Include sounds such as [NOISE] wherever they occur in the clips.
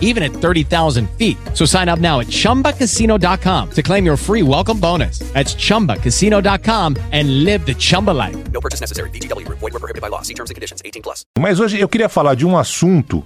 even at 30,000 feet. So sign up now at chumbacasino.com to claim your free welcome bonus. That's chumbacasino.com and live the Chumba life. No purchase necessary. VGW Group. Void were prohibited by law. See terms and conditions. 18 plus. Mas hoje eu queria falar de um assunto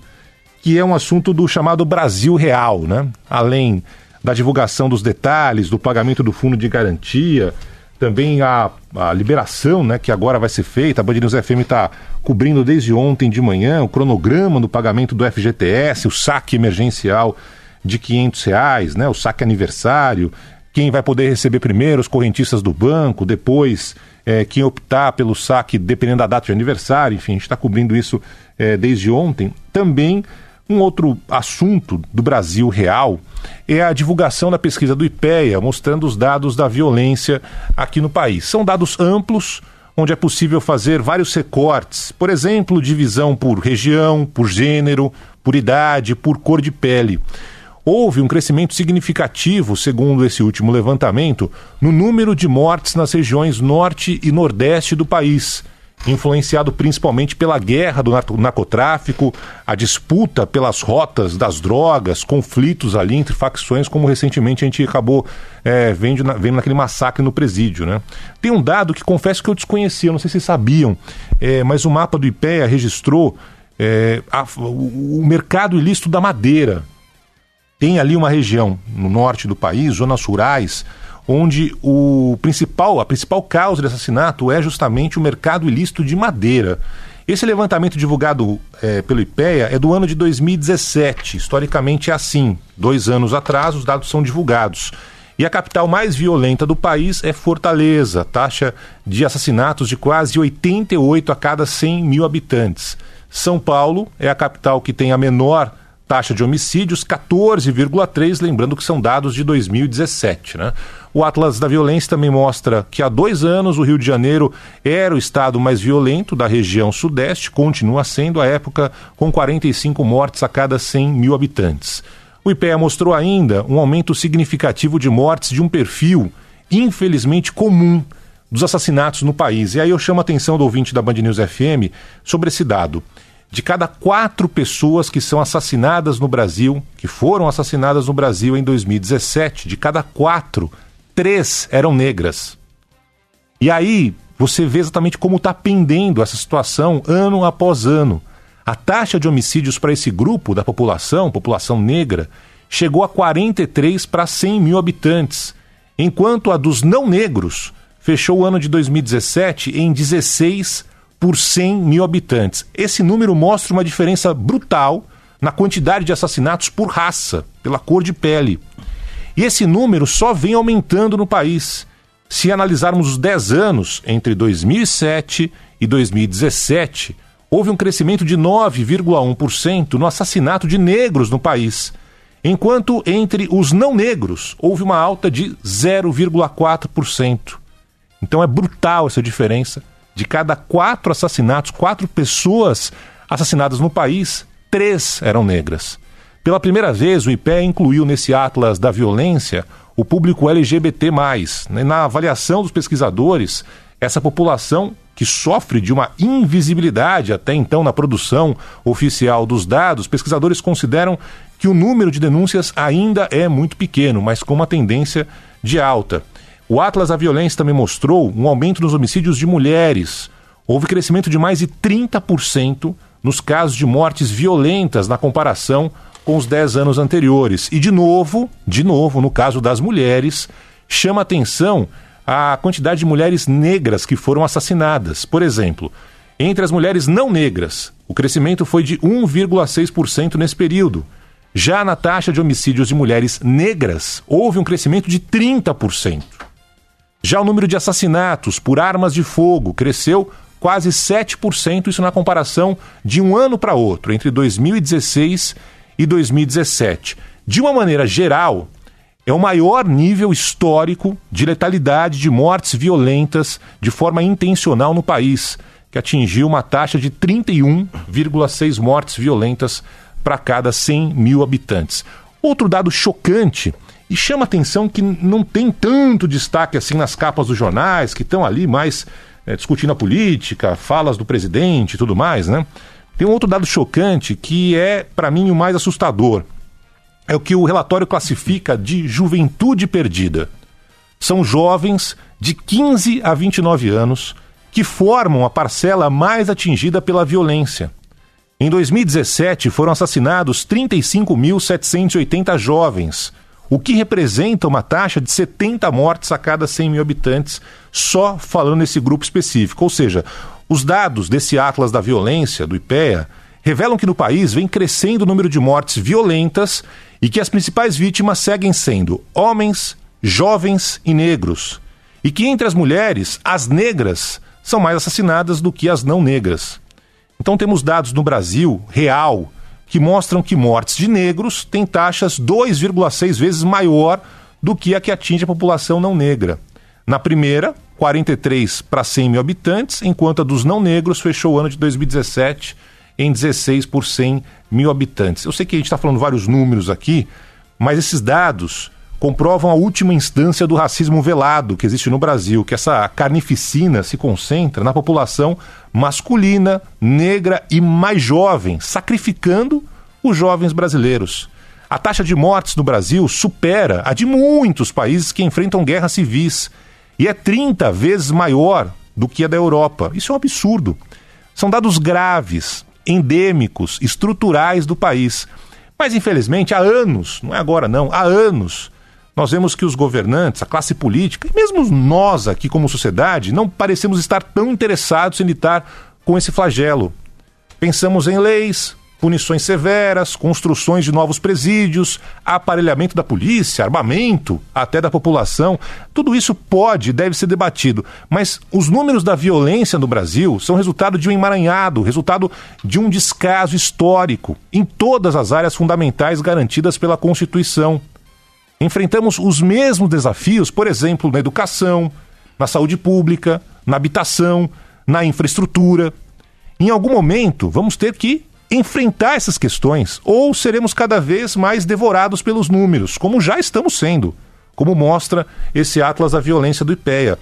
que é um assunto do chamado Brasil Real, né? Além da divulgação dos detalhes, do pagamento do fundo de garantia, também a, a liberação, né, que agora vai ser feita. A Band News FM está cobrindo desde ontem de manhã o cronograma do pagamento do FGTS, o saque emergencial de 500 reais, né, o saque aniversário. Quem vai poder receber primeiro, os correntistas do banco, depois é, quem optar pelo saque, dependendo da data de aniversário, enfim, a gente está cobrindo isso é, desde ontem. Também um outro assunto do Brasil real é a divulgação da pesquisa do IPEA, mostrando os dados da violência aqui no país. São dados amplos, onde é possível fazer vários recortes, por exemplo, divisão por região, por gênero, por idade, por cor de pele. Houve um crescimento significativo, segundo esse último levantamento, no número de mortes nas regiões norte e nordeste do país influenciado principalmente pela guerra do narcotráfico, a disputa pelas rotas das drogas, conflitos ali entre facções, como recentemente a gente acabou é, vendo, vendo naquele massacre no presídio. Né? Tem um dado que confesso que eu desconhecia, não sei se sabiam, é, mas o mapa do IPEA registrou é, a, o mercado ilícito da madeira. Tem ali uma região no norte do país, zonas rurais, onde o principal, a principal causa de assassinato é justamente o mercado ilícito de madeira. Esse levantamento divulgado é, pelo IPEA é do ano de 2017. Historicamente é assim. Dois anos atrás, os dados são divulgados. E a capital mais violenta do país é Fortaleza, taxa de assassinatos de quase 88 a cada 100 mil habitantes. São Paulo é a capital que tem a menor taxa de homicídios, 14,3, lembrando que são dados de 2017. Né? O Atlas da Violência também mostra que há dois anos o Rio de Janeiro era o estado mais violento da região sudeste, continua sendo a época com 45 mortes a cada 100 mil habitantes. O IPEA mostrou ainda um aumento significativo de mortes de um perfil, infelizmente comum, dos assassinatos no país. E aí eu chamo a atenção do ouvinte da Band News FM sobre esse dado. De cada quatro pessoas que são assassinadas no Brasil, que foram assassinadas no Brasil em 2017, de cada quatro, três eram negras. E aí você vê exatamente como está pendendo essa situação ano após ano. A taxa de homicídios para esse grupo da população, população negra, chegou a 43 para 100 mil habitantes, enquanto a dos não negros fechou o ano de 2017 em 16 por 100 mil habitantes. Esse número mostra uma diferença brutal na quantidade de assassinatos por raça, pela cor de pele. E esse número só vem aumentando no país. Se analisarmos os 10 anos entre 2007 e 2017, houve um crescimento de 9,1% no assassinato de negros no país, enquanto entre os não negros houve uma alta de 0,4%. Então é brutal essa diferença. De cada quatro assassinatos, quatro pessoas assassinadas no país, três eram negras. Pela primeira vez, o IPE incluiu nesse Atlas da Violência o público LGBT. Na avaliação dos pesquisadores, essa população que sofre de uma invisibilidade até então na produção oficial dos dados, pesquisadores consideram que o número de denúncias ainda é muito pequeno, mas com uma tendência de alta. O Atlas da Violência também mostrou um aumento nos homicídios de mulheres. Houve crescimento de mais de 30% nos casos de mortes violentas na comparação com os 10 anos anteriores. E de novo, de novo, no caso das mulheres, chama atenção a quantidade de mulheres negras que foram assassinadas. Por exemplo, entre as mulheres não negras, o crescimento foi de 1,6% nesse período. Já na taxa de homicídios de mulheres negras, houve um crescimento de 30%. Já o número de assassinatos por armas de fogo cresceu quase 7%, isso na comparação de um ano para outro, entre 2016 e 2017. De uma maneira geral, é o maior nível histórico de letalidade de mortes violentas de forma intencional no país, que atingiu uma taxa de 31,6 mortes violentas para cada 100 mil habitantes. Outro dado chocante e chama atenção que não tem tanto destaque assim nas capas dos jornais, que estão ali mais é, discutindo a política, falas do presidente e tudo mais, né? Tem um outro dado chocante que é, para mim, o mais assustador é o que o relatório classifica de juventude perdida. São jovens de 15 a 29 anos que formam a parcela mais atingida pela violência. Em 2017, foram assassinados 35.780 jovens, o que representa uma taxa de 70 mortes a cada 100 mil habitantes, só falando nesse grupo específico. Ou seja, os dados desse Atlas da Violência, do IPEA, revelam que no país vem crescendo o número de mortes violentas e que as principais vítimas seguem sendo homens, jovens e negros. E que entre as mulheres, as negras são mais assassinadas do que as não negras. Então temos dados no Brasil, real, que mostram que mortes de negros têm taxas 2,6 vezes maior do que a que atinge a população não negra. Na primeira, 43 para 100 mil habitantes, enquanto a dos não negros fechou o ano de 2017 em 16 por 100 mil habitantes. Eu sei que a gente está falando vários números aqui, mas esses dados comprovam a última instância do racismo velado que existe no Brasil, que essa carnificina se concentra na população masculina, negra e mais jovem, sacrificando os jovens brasileiros. A taxa de mortes no Brasil supera a de muitos países que enfrentam guerras civis e é 30 vezes maior do que a da Europa. Isso é um absurdo. São dados graves, endêmicos, estruturais do país. Mas, infelizmente, há anos, não é agora não, há anos, nós vemos que os governantes, a classe política e mesmo nós aqui como sociedade não parecemos estar tão interessados em lidar com esse flagelo. Pensamos em leis, punições severas, construções de novos presídios, aparelhamento da polícia, armamento, até da população. Tudo isso pode e deve ser debatido, mas os números da violência no Brasil são resultado de um emaranhado, resultado de um descaso histórico em todas as áreas fundamentais garantidas pela Constituição. Enfrentamos os mesmos desafios, por exemplo, na educação, na saúde pública, na habitação, na infraestrutura. Em algum momento, vamos ter que enfrentar essas questões ou seremos cada vez mais devorados pelos números, como já estamos sendo, como mostra esse Atlas da Violência do IPEA.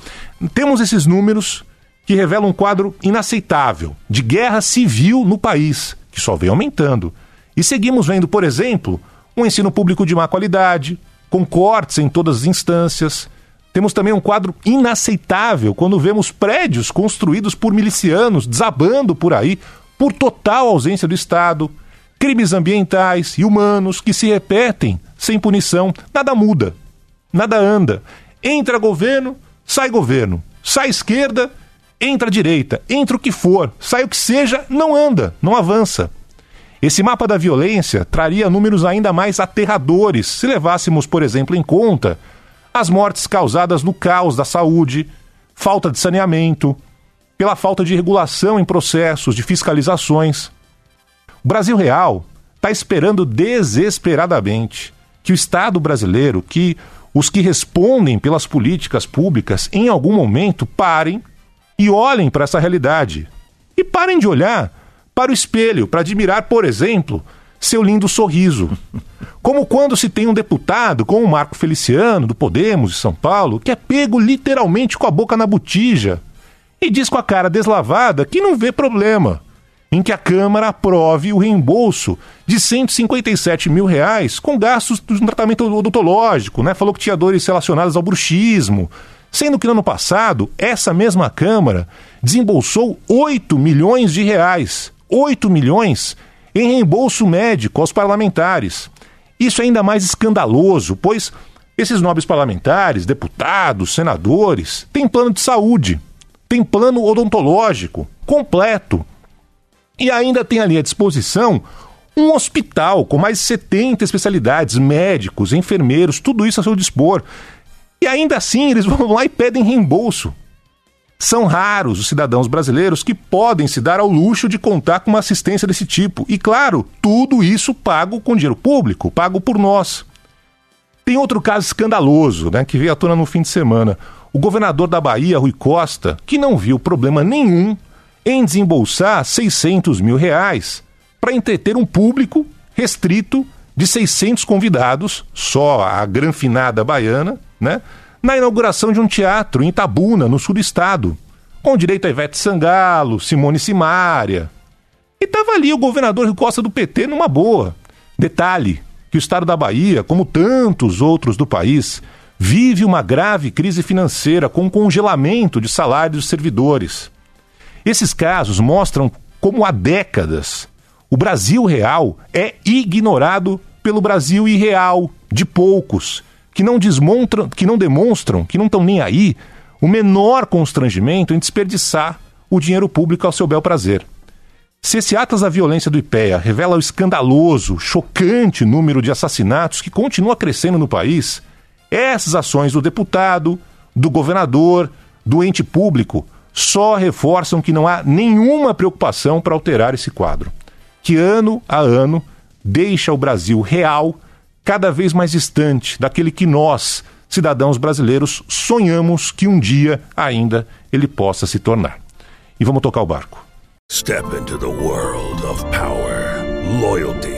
Temos esses números que revelam um quadro inaceitável de guerra civil no país, que só vem aumentando. E seguimos vendo, por exemplo, um ensino público de má qualidade, com cortes em todas as instâncias. Temos também um quadro inaceitável quando vemos prédios construídos por milicianos desabando por aí por total ausência do Estado, crimes ambientais e humanos que se repetem sem punição. Nada muda, nada anda. Entra governo, sai governo. Sai esquerda, entra direita. Entra o que for, sai o que seja, não anda, não avança. Esse mapa da violência traria números ainda mais aterradores se levássemos, por exemplo, em conta as mortes causadas no caos da saúde, falta de saneamento, pela falta de regulação em processos, de fiscalizações. O Brasil Real está esperando desesperadamente que o Estado brasileiro, que os que respondem pelas políticas públicas, em algum momento parem e olhem para essa realidade. E parem de olhar para o espelho, para admirar, por exemplo, seu lindo sorriso. Como quando se tem um deputado, como o Marco Feliciano, do Podemos de São Paulo, que é pego literalmente com a boca na botija e diz com a cara deslavada que não vê problema em que a Câmara aprove o reembolso de 157 mil reais com gastos um tratamento odontológico, né? Falou que tinha dores relacionadas ao bruxismo. Sendo que no ano passado, essa mesma Câmara desembolsou 8 milhões de reais. 8 milhões em reembolso médico aos parlamentares. Isso é ainda mais escandaloso, pois esses nobres parlamentares, deputados, senadores, têm plano de saúde, têm plano odontológico completo. E ainda tem ali à disposição um hospital com mais de 70 especialidades, médicos, enfermeiros, tudo isso a seu dispor. E ainda assim eles [LAUGHS] vão lá e pedem reembolso. São raros os cidadãos brasileiros que podem se dar ao luxo de contar com uma assistência desse tipo. E claro, tudo isso pago com dinheiro público, pago por nós. Tem outro caso escandaloso, né, que veio à tona no fim de semana. O governador da Bahia, Rui Costa, que não viu problema nenhum em desembolsar 600 mil reais para entreter um público restrito de 600 convidados, só a granfinada baiana, né? na inauguração de um teatro em Itabuna, no sul do estado, com direito a Ivete Sangalo, Simone Simária. E estava ali o governador Rio Costa do PT numa boa. Detalhe, que o estado da Bahia, como tantos outros do país, vive uma grave crise financeira com congelamento de salários dos servidores. Esses casos mostram como há décadas o Brasil real é ignorado pelo Brasil irreal de poucos que não desmontram, que não demonstram, que não estão nem aí, o menor constrangimento em desperdiçar o dinheiro público ao seu bel prazer. Se esse atas da violência do IPEA revela o escandaloso, chocante número de assassinatos que continua crescendo no país, essas ações do deputado, do governador, do ente público só reforçam que não há nenhuma preocupação para alterar esse quadro, que ano a ano deixa o Brasil real cada vez mais distante daquele que nós, cidadãos brasileiros, sonhamos que um dia ainda ele possa se tornar. E vamos tocar o barco. Step into the world of power, loyalty